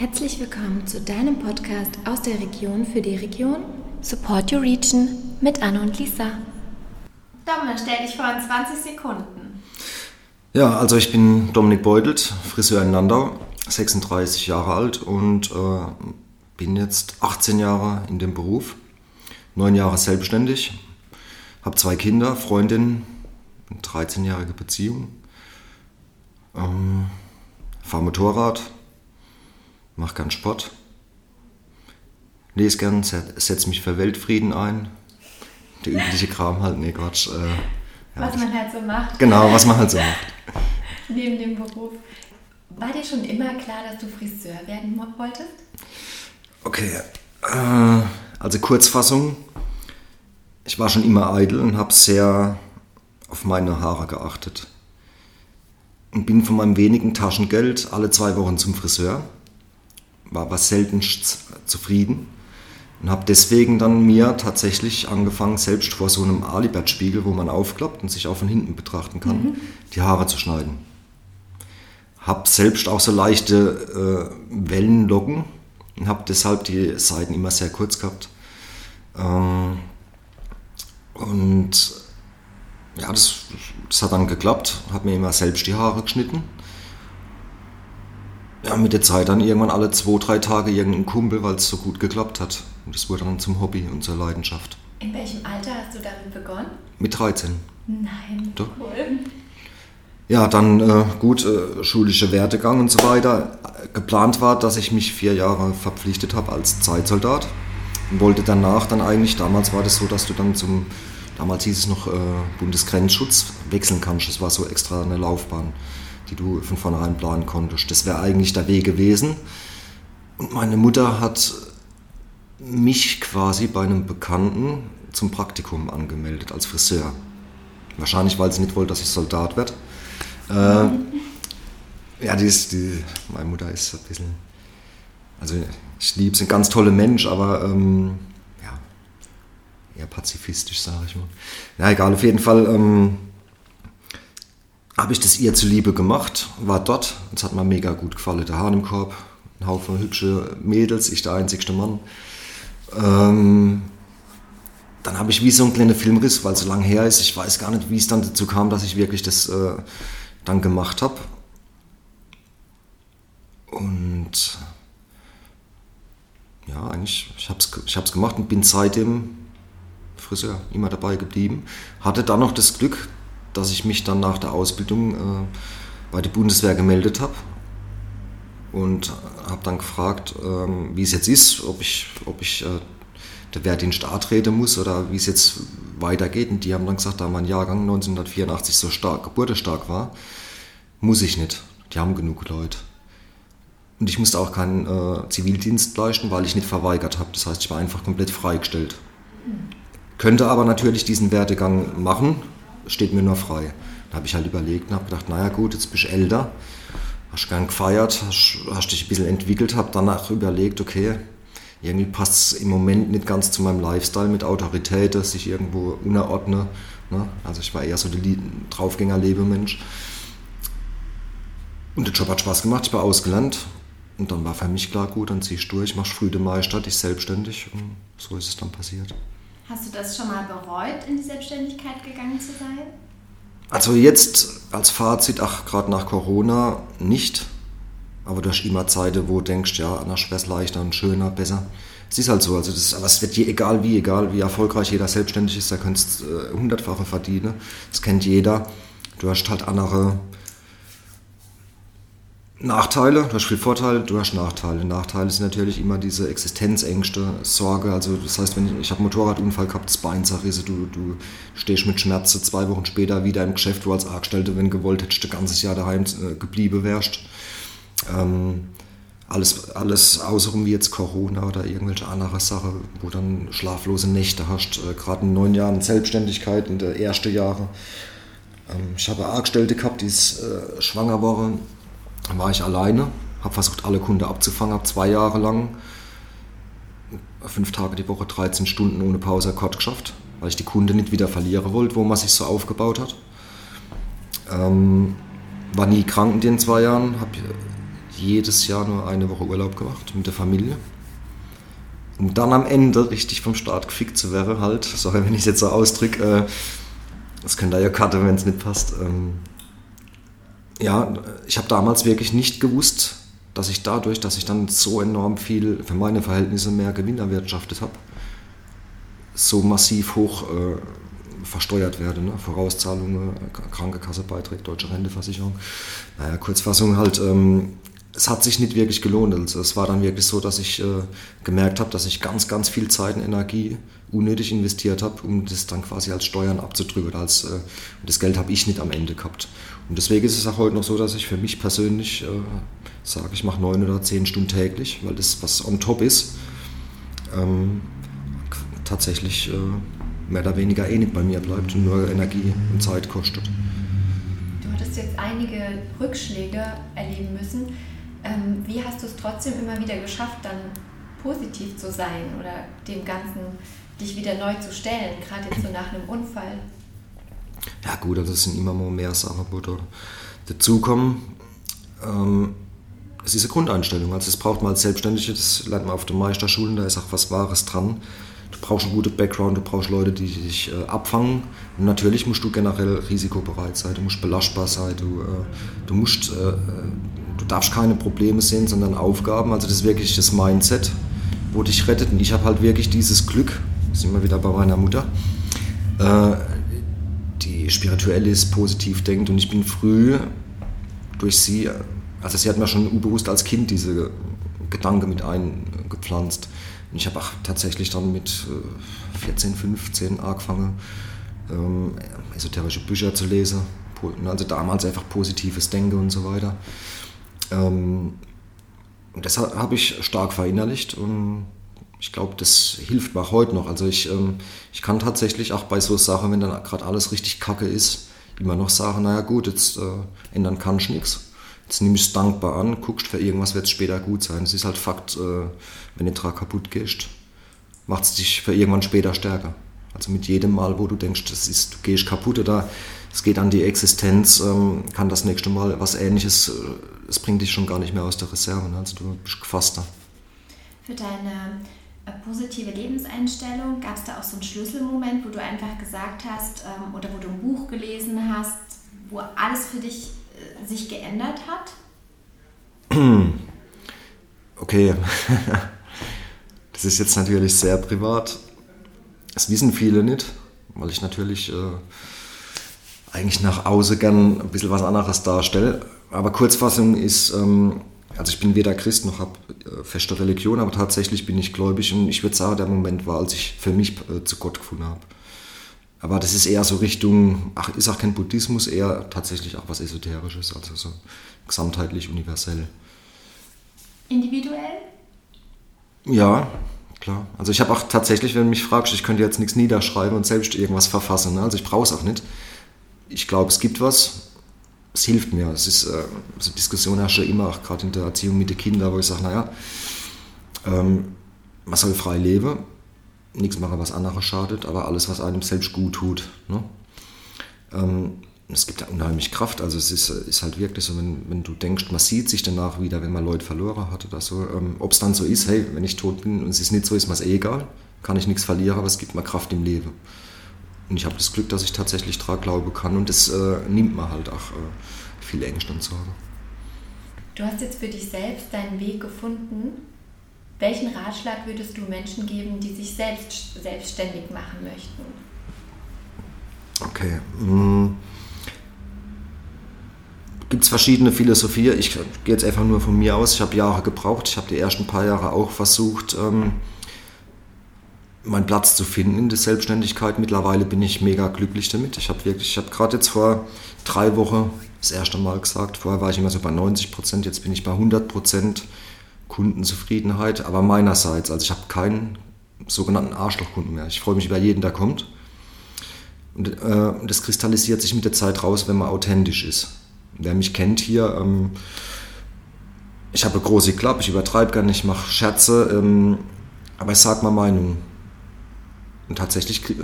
Herzlich willkommen zu deinem Podcast aus der Region für die Region Support Your Region mit Anne und Lisa. Dom, stell dich vor in 20 Sekunden. Ja, also ich bin Dominik Beutelt, Friseur in Landau, 36 Jahre alt und äh, bin jetzt 18 Jahre in dem Beruf, neun Jahre selbstständig, habe zwei Kinder, Freundin, eine 13-jährige Beziehung, ähm, fahre Motorrad, mache gern Sport, lese gern, setze mich für Weltfrieden ein. Der übliche Kram halt, nee Quatsch. Äh, ja, was man halt so macht. Genau, was man halt so macht. Neben dem Beruf. War dir schon immer klar, dass du Friseur werden wolltest? Okay, äh, also Kurzfassung. Ich war schon immer eitel und habe sehr auf meine Haare geachtet. Und bin von meinem wenigen Taschengeld alle zwei Wochen zum Friseur war was selten zufrieden und habe deswegen dann mir tatsächlich angefangen, selbst vor so einem Alibert-Spiegel, wo man aufklappt und sich auch von hinten betrachten kann, mhm. die Haare zu schneiden. Habe selbst auch so leichte äh, Wellenlocken und habe deshalb die Seiten immer sehr kurz gehabt. Ähm, und ja, das, das hat dann geklappt, habe mir immer selbst die Haare geschnitten ja, mit der Zeit dann irgendwann alle zwei, drei Tage irgendein Kumpel, weil es so gut geklappt hat. Und das wurde dann zum Hobby und zur Leidenschaft. In welchem Alter hast du damit begonnen? Mit 13. Nein, Doch. cool. Ja, dann äh, gut, äh, schulische Werdegang und so weiter. Geplant war, dass ich mich vier Jahre verpflichtet habe als Zeitsoldat und wollte danach dann eigentlich, damals war das so, dass du dann zum, damals hieß es noch äh, Bundesgrenzschutz, wechseln kannst. Das war so extra eine Laufbahn die du von vornherein planen konntest. Das wäre eigentlich der Weg gewesen. Und meine Mutter hat mich quasi bei einem Bekannten zum Praktikum angemeldet als Friseur. Wahrscheinlich, weil sie nicht wollte, dass ich Soldat werde. Äh, ja, die ist, die, meine Mutter ist ein bisschen, also ich liebe sie, ein ganz toller Mensch, aber ähm, ja, eher pazifistisch, sage ich mal. Ja, egal, auf jeden Fall. Ähm, habe ich das ihr zuliebe gemacht, war dort. Es hat mir mega gut gefallen. Der Hahn im Korb, ein Haufen hübsche Mädels, ich der einzigste Mann. Ähm, dann habe ich wie so einen kleinen Filmriss, weil es so lange her ist. Ich weiß gar nicht, wie es dann dazu kam, dass ich wirklich das äh, dann gemacht habe. Und ja, eigentlich, ich habe es ich gemacht und bin seitdem Friseur immer dabei geblieben. Hatte dann noch das Glück, dass ich mich dann nach der Ausbildung äh, bei der Bundeswehr gemeldet habe und habe dann gefragt, ähm, wie es jetzt ist, ob ich, ob ich äh, der Wehrdienst antreten muss oder wie es jetzt weitergeht. Und die haben dann gesagt, da mein Jahrgang 1984 so stark, geburtenstark war, muss ich nicht. Die haben genug Leute. Und ich musste auch keinen äh, Zivildienst leisten, weil ich nicht verweigert habe. Das heißt, ich war einfach komplett freigestellt. Könnte aber natürlich diesen Werdegang machen, steht mir nur frei. Da habe ich halt überlegt und habe gedacht, naja gut, jetzt bist du älter, hast gern gefeiert, hast, hast dich ein bisschen entwickelt, habe danach überlegt, okay, irgendwie passt es im Moment nicht ganz zu meinem Lifestyle mit Autorität, dass ich irgendwo unterordne. Ne? Also ich war eher so der Draufgänger-Lebemensch. Und der Job hat Spaß gemacht, ich war ausgelernt. Und dann war für mich klar, gut, dann ziehst du durch, machst früh den Meister, dich selbstständig. Und so ist es dann passiert. Hast du das schon mal bereut, in die Selbstständigkeit gegangen zu sein? Also jetzt als Fazit, ach, gerade nach Corona nicht. Aber du hast immer Zeiten, wo du denkst, ja, anders wäre es leichter und schöner, besser. Es ist halt so, also das, aber es wird je, egal wie, egal wie erfolgreich jeder selbstständig ist, da könntest du äh, hundertfache verdienen. Das kennt jeder. Du hast halt andere Nachteile, du hast viel Vorteile, du hast Nachteile. Nachteile sind natürlich immer diese Existenzängste, Sorge. Also das heißt, wenn ich, ich habe einen Motorradunfall gehabt, das Bein zerrissen, du, du stehst mit Schmerzen zwei Wochen später wieder im Geschäft, wo als Angestellte, wenn gewollt hättest, ein ganzes Jahr daheim äh, geblieben wärst. Ähm, alles, alles außerum wie jetzt Corona oder irgendwelche andere Sachen, wo dann schlaflose Nächte hast, äh, gerade in neun Jahren Selbstständigkeit, in der ersten Jahre. Ähm, ich habe Angestellte gehabt, die ist äh, schwanger war dann war ich alleine, habe versucht, alle Kunden abzufangen, habe zwei Jahre lang, fünf Tage die Woche, 13 Stunden ohne Pause Akkord geschafft, weil ich die Kunden nicht wieder verlieren wollte, wo man sich so aufgebaut hat. Ähm, war nie krank in den zwei Jahren, habe jedes Jahr nur eine Woche Urlaub gemacht mit der Familie. Um dann am Ende richtig vom Start gefickt zu werden, halt, sorry, wenn ich es jetzt so ausdrücke, äh, das könnt ihr ja cutten, wenn es nicht passt. Ähm, ja, ich habe damals wirklich nicht gewusst, dass ich dadurch, dass ich dann so enorm viel für meine Verhältnisse mehr Gewinn erwirtschaftet habe, so massiv hoch äh, versteuert werde. Ne? Vorauszahlungen, Krankenkassebeiträge, deutsche Renteversicherung. Naja, Kurzfassung halt, ähm, es hat sich nicht wirklich gelohnt. Also es war dann wirklich so, dass ich äh, gemerkt habe, dass ich ganz, ganz viel Zeit und Energie unnötig investiert habe, um das dann quasi als Steuern abzudrücken. Als, äh, das Geld habe ich nicht am Ende gehabt. Und deswegen ist es auch heute noch so, dass ich für mich persönlich äh, sage, ich mache neun oder zehn Stunden täglich, weil das, was on top ist, ähm, tatsächlich äh, mehr oder weniger eh nicht bei mir bleibt und nur Energie und Zeit kostet. Du hattest jetzt einige Rückschläge erleben müssen. Ähm, wie hast du es trotzdem immer wieder geschafft, dann positiv zu sein oder dem Ganzen dich wieder neu zu stellen, gerade jetzt so nach einem Unfall? Ja gut, also es sind immer mal mehr Sachen, wo da dazukommen. Ähm, es ist eine Grundeinstellung. Also es braucht man als Selbstständige, das lernt man auf den Meisterschulen, da ist auch was Wahres dran. Du brauchst einen guten Background, du brauchst Leute, die dich äh, abfangen. Und natürlich musst du generell risikobereit sein, du musst belastbar sein, du, äh, du musst, äh, äh du darfst keine Probleme sehen, sondern Aufgaben. Also das ist wirklich das Mindset, wo dich rettet. Und ich habe halt wirklich dieses Glück, sind wir wieder bei meiner Mutter, äh, die spirituell ist, positiv denkt. Und ich bin früh durch sie, also sie hat mir schon unbewusst als Kind diese Gedanken mit eingepflanzt. Und ich habe auch tatsächlich dann mit 14, äh, 15 angefangen, ähm, esoterische Bücher zu lesen. Also damals einfach positives Denken und so weiter. Ähm, und das habe ich stark verinnerlicht und ich glaube, das hilft mir auch heute noch. Also ich, ähm, ich kann tatsächlich auch bei so Sachen, wenn dann gerade alles richtig kacke ist, immer noch sagen, naja gut, jetzt äh, ändern kann ich nichts. Jetzt nimm es dankbar an, guckst, für irgendwas wird es später gut sein. Es ist halt Fakt, äh, wenn du Trag kaputt gehst, macht es dich für irgendwann später stärker. Also mit jedem Mal, wo du denkst, das ist, du gehst kaputt oder es geht an die Existenz, ähm, kann das nächste Mal was ähnliches, äh, es bringt dich schon gar nicht mehr aus der Reserve. Ne? Also du bist gefasster. Für deine äh, positive Lebenseinstellung? Gab es da auch so einen Schlüsselmoment, wo du einfach gesagt hast ähm, oder wo du ein Buch gelesen hast, wo alles für dich äh, sich geändert hat? Okay, das ist jetzt natürlich sehr privat. Das wissen viele nicht, weil ich natürlich äh, eigentlich nach außen gern ein bisschen was anderes darstelle. Aber Kurzfassung ist, ähm, also ich bin weder Christ noch habe äh, feste Religion, aber tatsächlich bin ich gläubig und ich würde sagen, der Moment war, als ich für mich äh, zu Gott gefunden habe. Aber das ist eher so Richtung, ach, ist auch kein Buddhismus, eher tatsächlich auch was Esoterisches, also so gesamtheitlich universell. Individuell? Ja, klar. Also ich habe auch tatsächlich, wenn du mich fragst, ich könnte jetzt nichts niederschreiben und selbst irgendwas verfassen. Ne? Also ich brauche es auch nicht. Ich glaube, es gibt was, es hilft mir. Es ist, äh, so Diskussion herrscht ja immer, auch gerade in der Erziehung mit den Kindern, wo ich sage, naja, ähm, man soll frei leben, nichts machen, was anderes schadet, aber alles, was einem selbst gut tut. Ne? Ähm, es gibt ja unheimlich Kraft, also es ist, ist halt wirklich so, wenn, wenn du denkst, man sieht sich danach wieder, wenn man Leute verloren hat oder so. Ähm, Ob es dann so ist, hey, wenn ich tot bin und es ist nicht so, ist mir es eh egal, kann ich nichts verlieren, aber es gibt mir Kraft im Leben. Und ich habe das Glück, dass ich tatsächlich glauben kann und das äh, nimmt mir halt auch äh, viel Ängste und Sorge. Du hast jetzt für dich selbst deinen Weg gefunden. Welchen Ratschlag würdest du Menschen geben, die sich selbst selbstständig machen möchten? Okay. Hm. Gibt es verschiedene Philosophien. Ich gehe jetzt einfach nur von mir aus. Ich habe Jahre gebraucht. Ich habe die ersten paar Jahre auch versucht, ähm, meinen Platz zu finden in der Selbstständigkeit. Mittlerweile bin ich mega glücklich damit. Ich habe wirklich, ich habe gerade jetzt vor drei Wochen das erste Mal gesagt, vorher war ich immer so bei 90 Prozent, jetzt bin ich bei 100 Prozent Kundenzufriedenheit, aber meinerseits. Also ich habe keinen sogenannten Arschlochkunden mehr. Ich freue mich über jeden, der kommt. Und äh, das kristallisiert sich mit der Zeit raus, wenn man authentisch ist. Wer mich kennt hier, ähm, ich habe große Klappe, ich übertreibe gar nicht, ich mache Scherze, ähm, aber ich sage mal Meinung. Und tatsächlich, äh,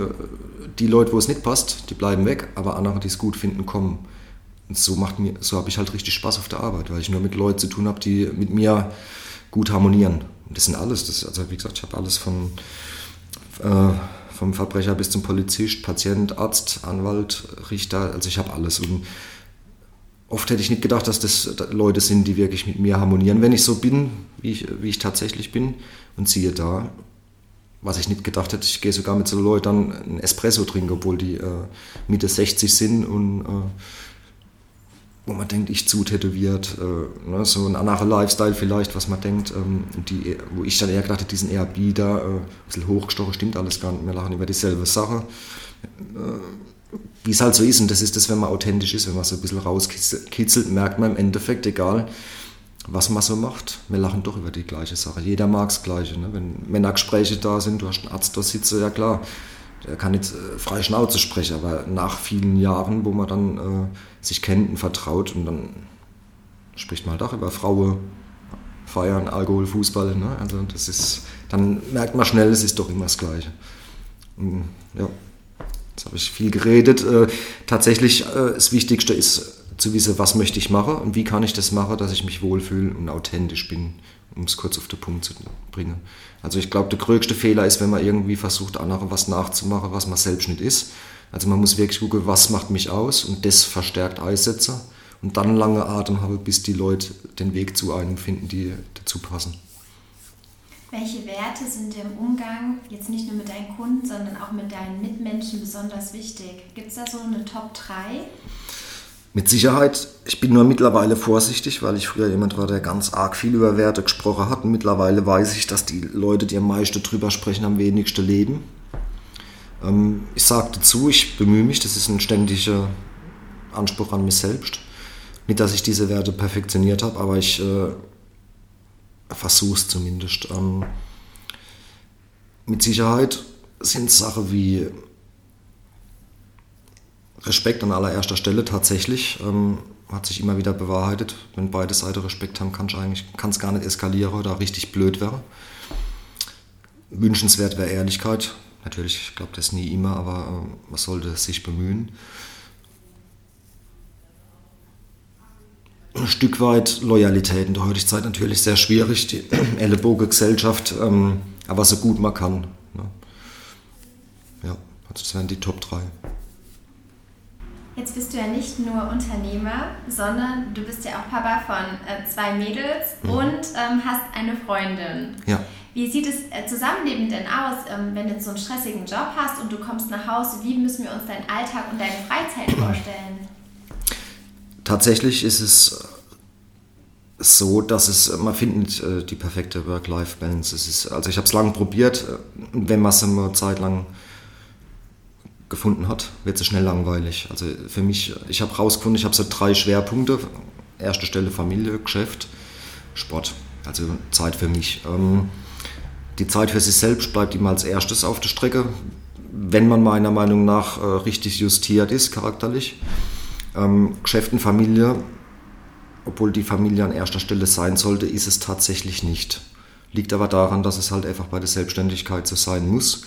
die Leute, wo es nicht passt, die bleiben weg, aber andere, die es gut finden, kommen. Und so macht mir, so habe ich halt richtig Spaß auf der Arbeit, weil ich nur mit Leuten zu tun habe, die mit mir gut harmonieren. Und das sind alles, das, also wie gesagt, ich habe alles von äh, vom Verbrecher bis zum Polizist, Patient, Arzt, Anwalt, Richter, also ich habe alles. Und oft hätte ich nicht gedacht, dass das Leute sind, die wirklich mit mir harmonieren, wenn ich so bin, wie ich, wie ich tatsächlich bin. Und siehe da, was ich nicht gedacht hätte, ich gehe sogar mit so Leuten einen Espresso trinken, obwohl die äh, Mitte 60 sind und äh, wo man denkt, ich zu tätowiert, äh, ne, so ein anderer Lifestyle vielleicht, was man denkt, ähm, die, wo ich dann eher gedacht hätte, die sind eher bieder, äh, ein bisschen hochgestochen, stimmt alles gar nicht, wir lachen über dieselbe Sache. Äh, Wie es halt so ist, und das ist das, wenn man authentisch ist, wenn man so ein bisschen rauskitzelt, merkt man im Endeffekt, egal was man so macht, wir lachen doch über die gleiche Sache. Jeder mag das Gleiche. Ne? Wenn Männergespräche da sind, du hast einen Arzt da sitzen, ja klar, der kann jetzt äh, frei Schnauze sprechen, aber nach vielen Jahren, wo man dann äh, sich kennt und vertraut und dann spricht man halt auch über Frauen, Feiern, Alkohol, Fußball. Ne? Also das ist, dann merkt man schnell, es ist doch immer das Gleiche. Und, ja, jetzt habe ich viel geredet. Äh, tatsächlich, äh, das Wichtigste ist zu wissen, was möchte ich machen und wie kann ich das machen, dass ich mich wohlfühle und authentisch bin um es kurz auf den Punkt zu bringen. Also ich glaube, der größte Fehler ist, wenn man irgendwie versucht, anderen was nachzumachen, was man selbst nicht ist. Also man muss wirklich gucken, was macht mich aus und das verstärkt einsetzen und dann lange Atem haben, bis die Leute den Weg zu einem finden, die dazu passen. Welche Werte sind dir im Umgang jetzt nicht nur mit deinen Kunden, sondern auch mit deinen Mitmenschen besonders wichtig? Gibt es da so eine Top 3? Mit Sicherheit, ich bin nur mittlerweile vorsichtig, weil ich früher jemand war, der ganz arg viel über Werte gesprochen hat. Und mittlerweile weiß ich, dass die Leute, die am meisten drüber sprechen, am wenigsten leben. Ähm, ich sage dazu, ich bemühe mich, das ist ein ständiger Anspruch an mich selbst. Nicht, dass ich diese Werte perfektioniert habe, aber ich äh, versuche es zumindest. Ähm, mit Sicherheit sind Sachen wie Respekt an allererster Stelle tatsächlich. Ähm, hat sich immer wieder bewahrheitet. Wenn beide Seiten Respekt haben, kann es gar nicht eskalieren oder richtig blöd wäre. Wünschenswert wäre Ehrlichkeit. Natürlich, ich glaube das nie immer, aber äh, man sollte sich bemühen. Ein Stück weit Loyalität in der heutigen Zeit natürlich sehr schwierig, die Ellenbogengesellschaft, ähm, aber so gut man kann. Ne? Ja, also das wären die Top 3. Jetzt bist du ja nicht nur Unternehmer, sondern du bist ja auch Papa von äh, zwei Mädels mhm. und ähm, hast eine Freundin. Ja. Wie sieht es äh, Zusammenleben denn aus, ähm, wenn du so einen stressigen Job hast und du kommst nach Hause? Wie müssen wir uns deinen Alltag und deine Freizeit vorstellen? Tatsächlich ist es so, dass es, man findet äh, die perfekte Work-Life-Balance. also ich habe es lange probiert, äh, wenn man es eine Zeit lang gefunden hat, wird es schnell langweilig. Also für mich, ich habe rausgefunden, ich habe so drei Schwerpunkte. Erste Stelle Familie, Geschäft, Sport. Also Zeit für mich. Ähm, die Zeit für sich selbst bleibt immer als erstes auf der Strecke, wenn man meiner Meinung nach äh, richtig justiert ist, charakterlich. Ähm, Geschäft und Familie, obwohl die Familie an erster Stelle sein sollte, ist es tatsächlich nicht. Liegt aber daran, dass es halt einfach bei der Selbstständigkeit so sein muss.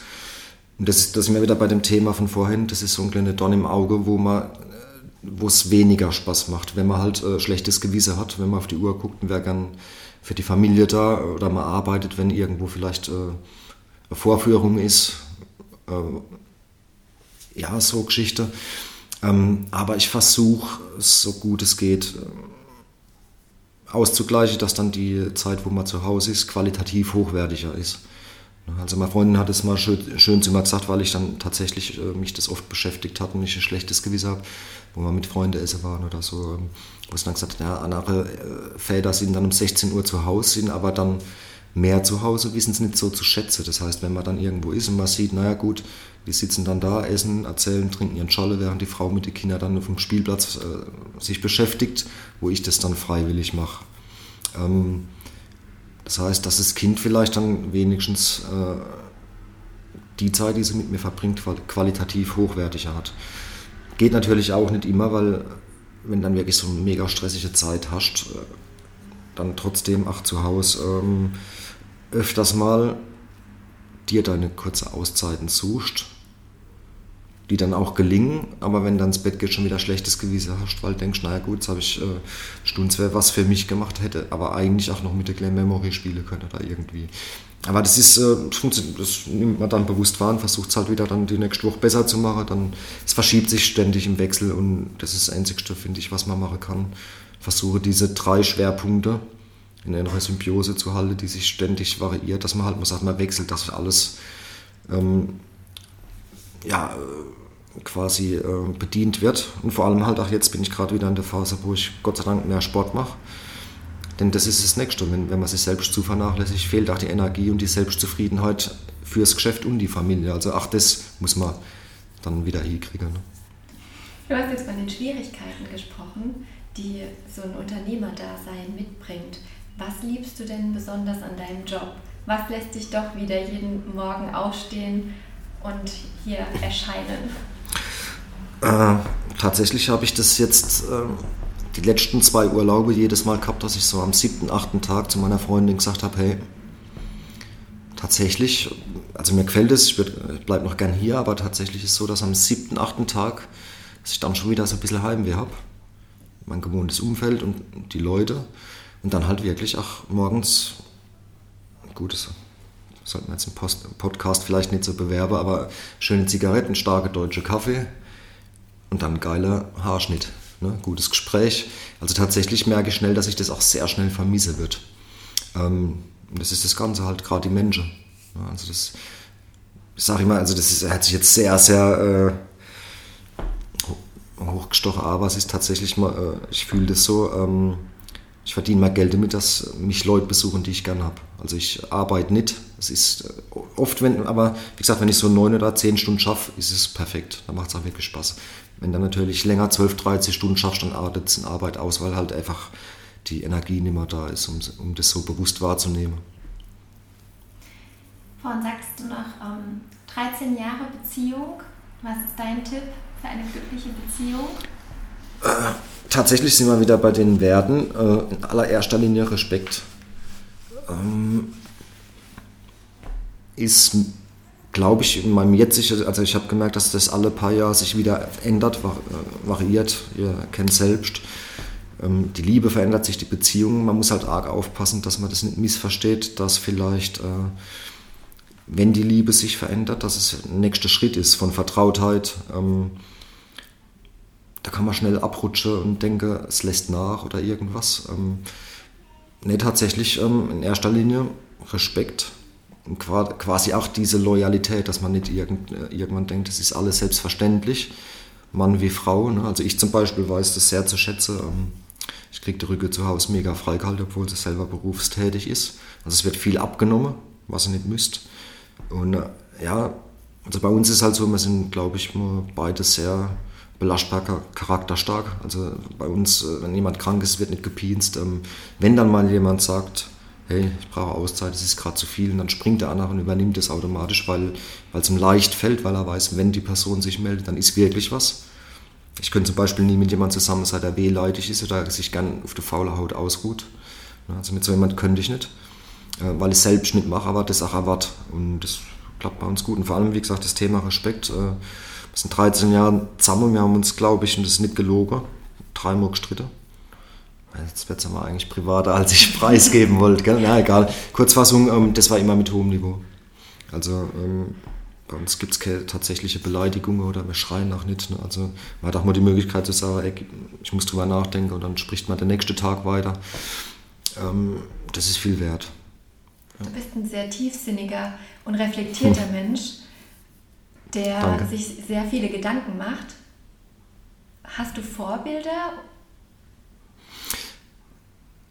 Und das, das sind wir wieder bei dem Thema von vorhin, das ist so ein kleiner Dorn im Auge, wo man wo es weniger Spaß macht, wenn man halt äh, schlechtes Gewissen hat, wenn man auf die Uhr guckt und wäre gern für die Familie da oder man arbeitet, wenn irgendwo vielleicht äh, eine Vorführung ist. Äh, ja, so Geschichte. Ähm, aber ich versuche, so gut es geht, äh, auszugleichen, dass dann die Zeit, wo man zu Hause ist, qualitativ hochwertiger ist. Also meine Freundin hat es mal schön, schön zu mir gesagt, weil ich dann tatsächlich äh, mich das oft beschäftigt hat und ich ein schlechtes Gewissen habe, wo wir mit Freunden essen waren oder so, ähm, wo es dann gesagt hat, ja, andere äh, Väter sind dann um 16 Uhr zu Hause, sind aber dann mehr zu Hause, wissen es nicht so zu schätzen. Das heißt, wenn man dann irgendwo ist und man sieht, naja gut, die sitzen dann da, essen, erzählen, trinken ihren Scholle, während die Frau mit den Kindern dann auf dem Spielplatz äh, sich beschäftigt, wo ich das dann freiwillig mache. Ähm, das heißt, dass das Kind vielleicht dann wenigstens äh, die Zeit, die sie mit mir verbringt, qualitativ hochwertiger hat. Geht natürlich auch nicht immer, weil wenn dann wirklich so eine mega stressige Zeit hast, äh, dann trotzdem auch zu Hause ähm, öfters mal dir deine kurze Auszeiten suchst, die dann auch gelingen, aber wenn dann ins Bett geht, schon wieder schlechtes Gewissen hast, weil du denkst, naja gut, jetzt habe ich äh, Stunde was für mich gemacht, hätte aber eigentlich auch noch mit der Glam Memory spielen können oder irgendwie. Aber das ist, äh, das nimmt man dann bewusst wahr und versucht es halt wieder dann die nächste Woche besser zu machen. Dann, es verschiebt sich ständig im Wechsel und das ist das Einzige, finde ich, was man machen kann. Versuche diese drei Schwerpunkte in einer Symbiose zu halten, die sich ständig variiert, dass man halt, man sagt, man wechselt, dass alles ähm, ja, quasi äh, bedient wird. Und vor allem halt auch jetzt bin ich gerade wieder in der Phase, wo ich Gott sei Dank mehr Sport mache. Denn das ist das Nächste. Wenn, wenn man sich selbst zu vernachlässigt, fehlt auch die Energie und die Selbstzufriedenheit fürs Geschäft und die Familie. Also auch das muss man dann wieder hinkriegen. Ne? Du hast jetzt von den Schwierigkeiten gesprochen, die so ein Unternehmerdasein mitbringt. Was liebst du denn besonders an deinem Job? Was lässt dich doch wieder jeden Morgen aufstehen und hier erscheinen? Äh, tatsächlich habe ich das jetzt äh, die letzten zwei Urlaube jedes Mal gehabt, dass ich so am siebten, achten Tag zu meiner Freundin gesagt habe, hey, tatsächlich, also mir gefällt es, ich, ich bleibe noch gern hier, aber tatsächlich ist es so, dass am siebten, achten Tag, dass ich dann schon wieder so ein bisschen Heimweh habe. Mein gewohntes Umfeld und die Leute. Und dann halt wirklich auch morgens, gut, das sollte man jetzt im Post, Podcast vielleicht nicht so bewerben, aber schöne Zigaretten, starke deutsche Kaffee, und dann geiler Haarschnitt, ne? gutes Gespräch. Also tatsächlich merke ich schnell, dass ich das auch sehr schnell vermisse wird. Ähm, das ist das Ganze halt, gerade die Menschen. Ja, also das, ich immer, also das ist, hat sich jetzt sehr, sehr äh, hochgestochen, aber es ist tatsächlich mal, äh, ich fühle das so, ähm, ich verdiene mal Geld damit, dass mich Leute besuchen, die ich gerne habe. Also ich arbeite nicht. Es ist äh, oft, wenn, aber wie gesagt, wenn ich so neun oder zehn Stunden schaffe, ist es perfekt. Dann macht es auch wirklich Spaß. Wenn dann natürlich länger 12, 13 Stunden schaffst, dann artet es in Arbeit aus, weil halt einfach die Energie nicht mehr da ist, um, um das so bewusst wahrzunehmen. Vorhin sagst du noch ähm, 13 Jahre Beziehung. Was ist dein Tipp für eine glückliche Beziehung? Äh, tatsächlich sind wir wieder bei den Werten. Äh, in allererster Linie Respekt. Ähm, ist glaube ich, in meinem jetzigen, also ich habe gemerkt, dass das alle paar Jahre sich wieder ändert, äh, variiert, ihr kennt selbst. Ähm, die Liebe verändert sich, die Beziehung. Man muss halt arg aufpassen, dass man das nicht missversteht, dass vielleicht, äh, wenn die Liebe sich verändert, dass es der nächste Schritt ist von Vertrautheit. Ähm, da kann man schnell abrutschen und denken, es lässt nach oder irgendwas. Ähm, ne, tatsächlich in erster Linie Respekt quasi auch diese Loyalität, dass man nicht irgend, äh, irgendwann denkt, das ist alles selbstverständlich, Mann wie Frau. Ne? Also ich zum Beispiel weiß das sehr zu schätzen. Ähm, ich kriege die Rücke zu Hause mega freigehalten, obwohl sie selber berufstätig ist. Also es wird viel abgenommen, was ihr nicht müsst. Und äh, ja, also bei uns ist halt so, wir sind, glaube ich, beide sehr belastbar, charakterstark. Also bei uns, äh, wenn jemand krank ist, wird nicht gepinst. Ähm, wenn dann mal jemand sagt, hey, ich brauche Auszeit, es ist gerade zu viel. Und dann springt der andere und übernimmt das automatisch, weil es ihm leicht fällt, weil er weiß, wenn die Person sich meldet, dann ist wirklich was. Ich könnte zum Beispiel nie mit jemandem zusammen sein, der wehleidig ist oder sich gern auf der faule Haut ausruht. Also mit so jemandem könnte ich nicht, äh, weil ich selbst nicht mache, aber das auch erwarte. Und das klappt bei uns gut. Und vor allem, wie gesagt, das Thema Respekt. Äh, wir sind 13 Jahre zusammen wir haben uns, glaube ich, und das ist nicht gelogen, dreimal gestritten Jetzt wird es aber eigentlich privater, als ich preisgeben wollte. Gell? Na egal. Kurzfassung, ähm, das war immer mit hohem Niveau. Also ähm, bei uns gibt es keine tatsächliche Beleidigung oder wir schreien auch nicht. Ne? Also man hat auch mal die Möglichkeit zu sagen, ey, ich muss drüber nachdenken und dann spricht man den nächsten Tag weiter. Ähm, das ist viel wert. Ja. Du bist ein sehr tiefsinniger und reflektierter hm. Mensch, der Danke. sich sehr viele Gedanken macht. Hast du Vorbilder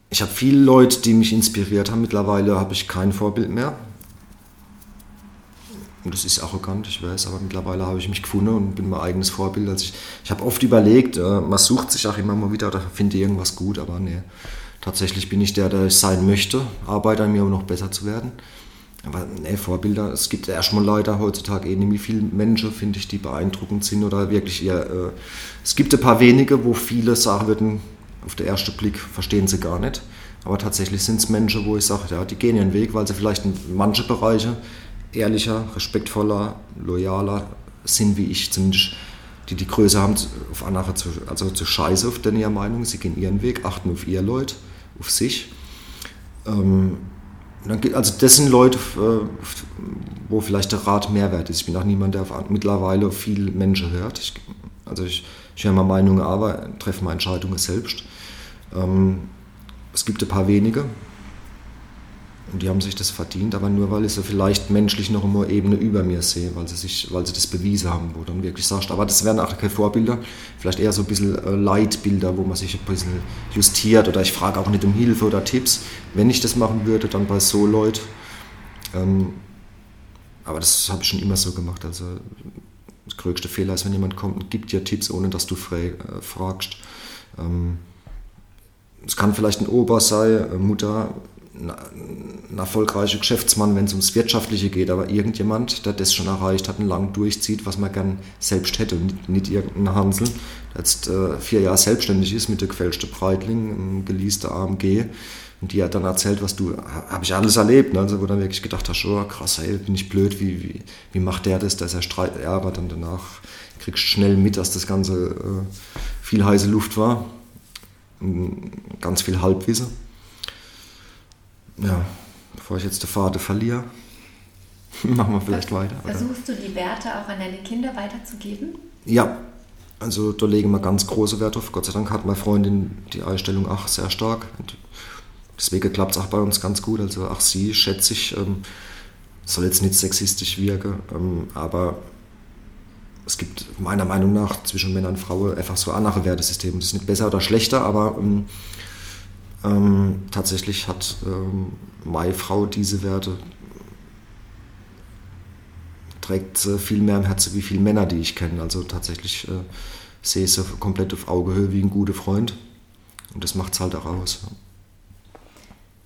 ich habe viele Leute, die mich inspiriert haben. Mittlerweile habe ich kein Vorbild mehr. Und das ist arrogant, ich weiß, aber mittlerweile habe ich mich gefunden und bin mein eigenes Vorbild. Also ich, ich habe oft überlegt, äh, man sucht sich auch immer mal wieder oder finde irgendwas gut, aber nee, tatsächlich bin ich der, der ich sein möchte, arbeite an mir, um noch besser zu werden. Aber nee, Vorbilder, es gibt erstmal leider heutzutage eh nicht mehr viele Menschen, finde ich, die beeindruckend sind oder wirklich eher, äh, es gibt ein paar wenige, wo viele sagen würden, auf den ersten Blick verstehen sie gar nicht. Aber tatsächlich sind es Menschen, wo ich sage, ja, die gehen ihren Weg, weil sie vielleicht in manche Bereiche ehrlicher, respektvoller, loyaler sind wie ich, zumindest die die Größe haben, auf andere zu, also zu scheiße auf deine Meinung. Sie gehen ihren Weg, achten auf ihr Leute, auf sich. Ähm, also das sind Leute, äh, wo vielleicht der Rat mehr wert ist. Ich bin auch niemand, der mittlerweile viel Menschen hört. Ich, also ich, ich höre mal Meinungen, aber treffe meine Entscheidungen selbst. Ähm, es gibt ein paar wenige, und die haben sich das verdient, aber nur weil ich sie vielleicht menschlich noch eine Ebene über mir sehe, weil sie, sich, weil sie das bewiesen haben, wo dann wirklich sagst, aber das wären auch keine Vorbilder, vielleicht eher so ein bisschen äh, Leitbilder, wo man sich ein bisschen justiert oder ich frage auch nicht um Hilfe oder Tipps. Wenn ich das machen würde, dann bei so Leuten. Ähm, aber das habe ich schon immer so gemacht. Also größte Fehler ist, wenn jemand kommt und gibt dir Tipps, ohne dass du äh, fragst. Ähm, es kann vielleicht ein Ober sein, Mutter, ein erfolgreicher Geschäftsmann, wenn es ums Wirtschaftliche geht, aber irgendjemand, der das schon erreicht hat und lang durchzieht, was man gern selbst hätte und nicht, nicht irgendein Hansel, der jetzt äh, vier Jahre selbstständig ist mit der gefälschten Breitling, ein geleaster AMG und die hat dann erzählt, was du, habe ich alles erlebt, ne? also wo dann wirklich gedacht hast, oh krass, ey, bin ich blöd, wie, wie, wie macht der das, dass er streitet, ja, aber dann danach kriegst du schnell mit, dass das Ganze äh, viel heiße Luft war, ganz viel Halbwissen ja, bevor ich jetzt die Fahrt verliere, machen wir vielleicht weiter. Versuchst du die Werte auch an deine Kinder weiterzugeben? Ja, also da legen wir ganz große Wert auf. Gott sei Dank hat meine Freundin die Einstellung auch sehr stark. Und deswegen klappt es auch bei uns ganz gut. Also auch sie schätze ich, ähm, soll jetzt nicht sexistisch wirken, ähm, aber es gibt meiner Meinung nach zwischen Männern und Frauen einfach so andere Wertesysteme. Das ist nicht besser oder schlechter, aber ähm, ähm, tatsächlich hat ähm, meine Frau diese Werte, trägt äh, viel mehr im Herzen wie viele Männer, die ich kenne. Also tatsächlich äh, sehe ich sie komplett auf Augehöhe wie ein guter Freund. Und das macht es halt auch aus.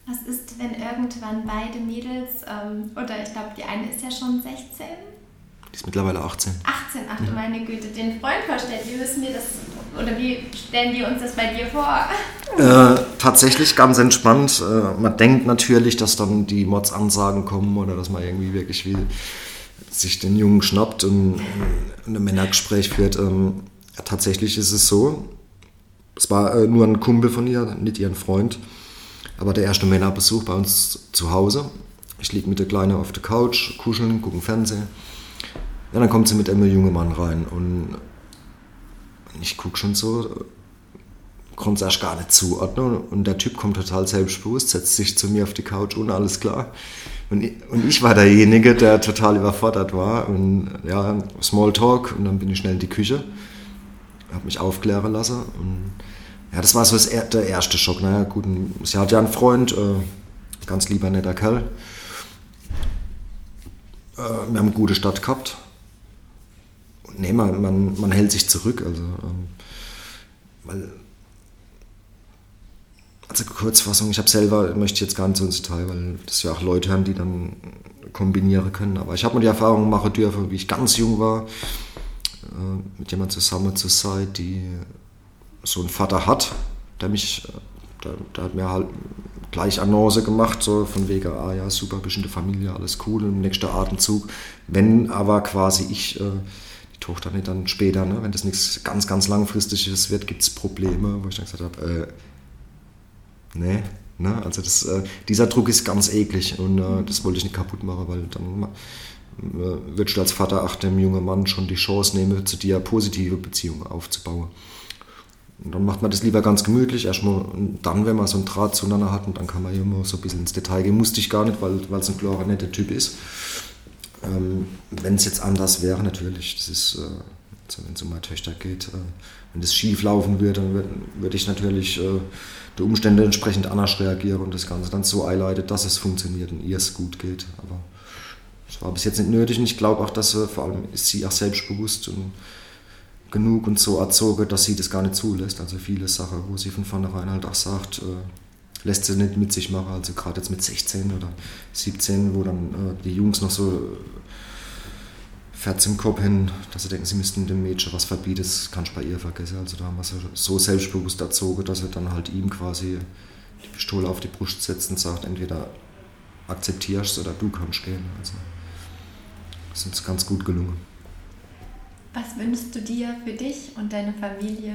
Was ist, wenn irgendwann beide Mädels, ähm, oder ich glaube, die eine ist ja schon 16, die ist mittlerweile 18. 18, ach du meine Güte, den Freund vorstellen. Wie müssen wir das, oder wie stellen wir uns das bei dir vor? Äh, tatsächlich ganz entspannt. Äh, man denkt natürlich, dass dann die Mods-Ansagen kommen oder dass man irgendwie wirklich wie sich den Jungen schnappt und ein Männergespräch führt. Ähm, tatsächlich ist es so, es war äh, nur ein Kumpel von ihr, nicht ihren Freund, aber der erste Männerbesuch bei uns zu Hause. Ich liege mit der Kleine auf der Couch, kuscheln, gucken Fernsehen. Ja, dann kommt sie mit einem jungen Mann rein und ich gucke schon so, konnte es erst gar nicht zuordnen und der Typ kommt total selbstbewusst, setzt sich zu mir auf die Couch und alles klar. Und ich, und ich war derjenige, der total überfordert war und ja, Smalltalk und dann bin ich schnell in die Küche, habe mich aufklären lassen und ja, das war so das, der erste Schock. Naja, gut, sie hat ja einen Freund, äh, ganz lieber netter Kerl. Äh, wir haben eine gute Stadt gehabt nee, man, man, man hält sich zurück. Also, ähm, weil, also Kurzfassung, ich habe selber, möchte jetzt gar nicht so ins Detail, weil das ja auch Leute hören, die dann kombinieren können. Aber ich habe mir die Erfahrung machen dürfen, wie ich ganz jung war, äh, mit jemandem zusammen zu sein, die so einen Vater hat, der mich, äh, der, der hat mir halt gleich Annonce gemacht, so von wegen, ah ja, super, bestimmte Familie, alles cool, im nächsten Atemzug. Wenn aber quasi ich äh, Tochter nicht dann später, ne, wenn das nichts ganz, ganz langfristiges wird, gibt es Probleme, wo ich dann gesagt habe, äh, nee, ne, also das, äh, dieser Druck ist ganz eklig und äh, das wollte ich nicht kaputt machen, weil dann äh, würdest du als Vater auch dem jungen Mann schon die Chance nehmen, zu dir positive Beziehungen aufzubauen. Und dann macht man das lieber ganz gemütlich, erstmal und dann, wenn man so einen Draht zueinander hat, und dann kann man immer so ein bisschen ins Detail gehen, musste ich gar nicht, weil es ein klarer, netter Typ ist. Ähm, wenn es jetzt anders wäre, natürlich, das ist, äh, wenn es um meine Töchter geht, äh, wenn das schief laufen würde, dann würde würd ich natürlich äh, die Umstände entsprechend anders reagieren und das Ganze dann so einleiten, dass es funktioniert und ihr es gut geht. Aber es war bis jetzt nicht nötig und ich glaube auch, dass äh, vor allem ist sie auch selbstbewusst und genug und so erzogen, dass sie das gar nicht zulässt. Also viele Sachen, wo sie von vornherein halt auch sagt, äh, lässt sie nicht mit sich machen. Also gerade jetzt mit 16 oder 17, wo dann äh, die Jungs noch so fährt im Kopf hin, dass sie denken, sie müssten dem Mädchen was verbieten, das kann ich bei ihr vergessen. Also da haben wir sie so selbstbewusst erzogen, dass er dann halt ihm quasi die Pistole auf die Brust setzt und sagt, entweder akzeptierst oder du kannst gehen. Also das ist uns ganz gut gelungen. Was wünschst du dir für dich und deine Familie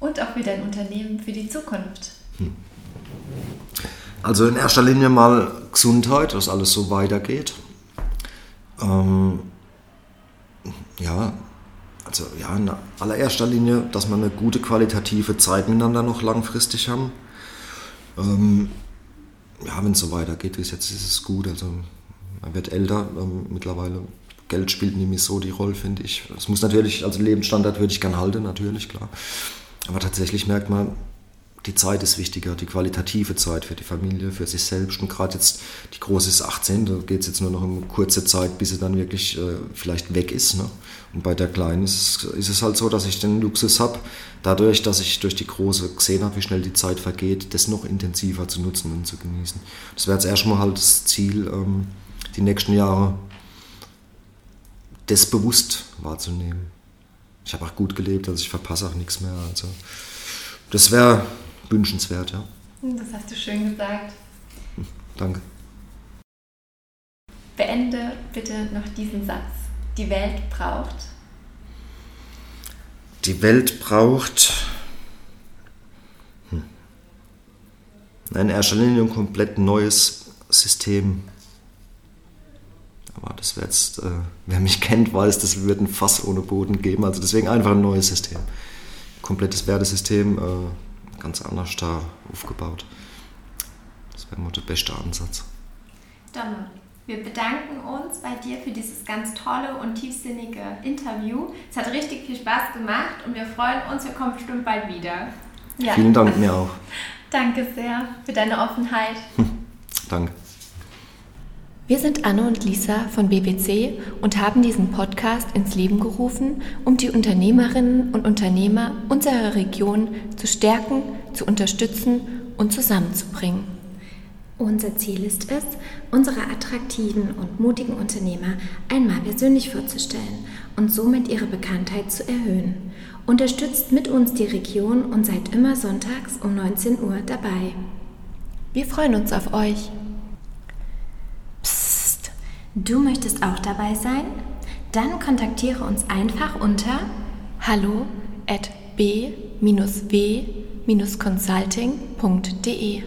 und auch für dein Unternehmen für die Zukunft? Hm. Also in erster Linie mal Gesundheit, dass alles so weitergeht. Ähm, ja, also ja, in allererster Linie, dass wir eine gute qualitative Zeit miteinander noch langfristig haben. Ähm, ja, wenn es so weitergeht wie jetzt ist, es gut. Also man wird älter ähm, mittlerweile. Geld spielt mehr so die Rolle, finde ich. Es muss natürlich, also Lebensstandard würde ich gern halten, natürlich, klar. Aber tatsächlich merkt man, die Zeit ist wichtiger, die qualitative Zeit für die Familie, für sich selbst. Und gerade jetzt, die Große ist 18, da geht es jetzt nur noch um kurze Zeit, bis sie dann wirklich äh, vielleicht weg ist. Ne? Und bei der Kleinen ist, ist, es halt so, dass ich den Luxus habe, dadurch, dass ich durch die Große gesehen habe, wie schnell die Zeit vergeht, das noch intensiver zu nutzen und zu genießen. Das wäre jetzt erstmal halt das Ziel, ähm, die nächsten Jahre das bewusst wahrzunehmen. Ich habe auch gut gelebt, also ich verpasse auch nichts mehr. Also das wäre wünschenswert, ja. Das hast du schön gesagt. Danke. Beende bitte noch diesen Satz. Die Welt braucht. Die Welt braucht hm, in erster Linie ein komplett neues System. Aber das wäre jetzt, äh, wer mich kennt, weiß, das wird ein Fass ohne Boden geben. Also deswegen einfach ein neues System. Komplettes Wertesystem. Äh, ganz anders da aufgebaut. Das wäre mal der beste Ansatz. Dann, wir bedanken uns bei dir für dieses ganz tolle und tiefsinnige Interview. Es hat richtig viel Spaß gemacht und wir freuen uns, wir kommen bestimmt bald wieder. Ja. Vielen Dank mir auch. Danke sehr für deine Offenheit. Danke. Wir sind Anne und Lisa von BBC und haben diesen Podcast ins Leben gerufen, um die Unternehmerinnen und Unternehmer unserer Region zu stärken, zu unterstützen und zusammenzubringen. Unser Ziel ist es, unsere attraktiven und mutigen Unternehmer einmal persönlich vorzustellen und somit ihre Bekanntheit zu erhöhen. Unterstützt mit uns die Region und seid immer sonntags um 19 Uhr dabei. Wir freuen uns auf euch. Du möchtest auch dabei sein? Dann kontaktiere uns einfach unter hallo at b-w-consulting.de.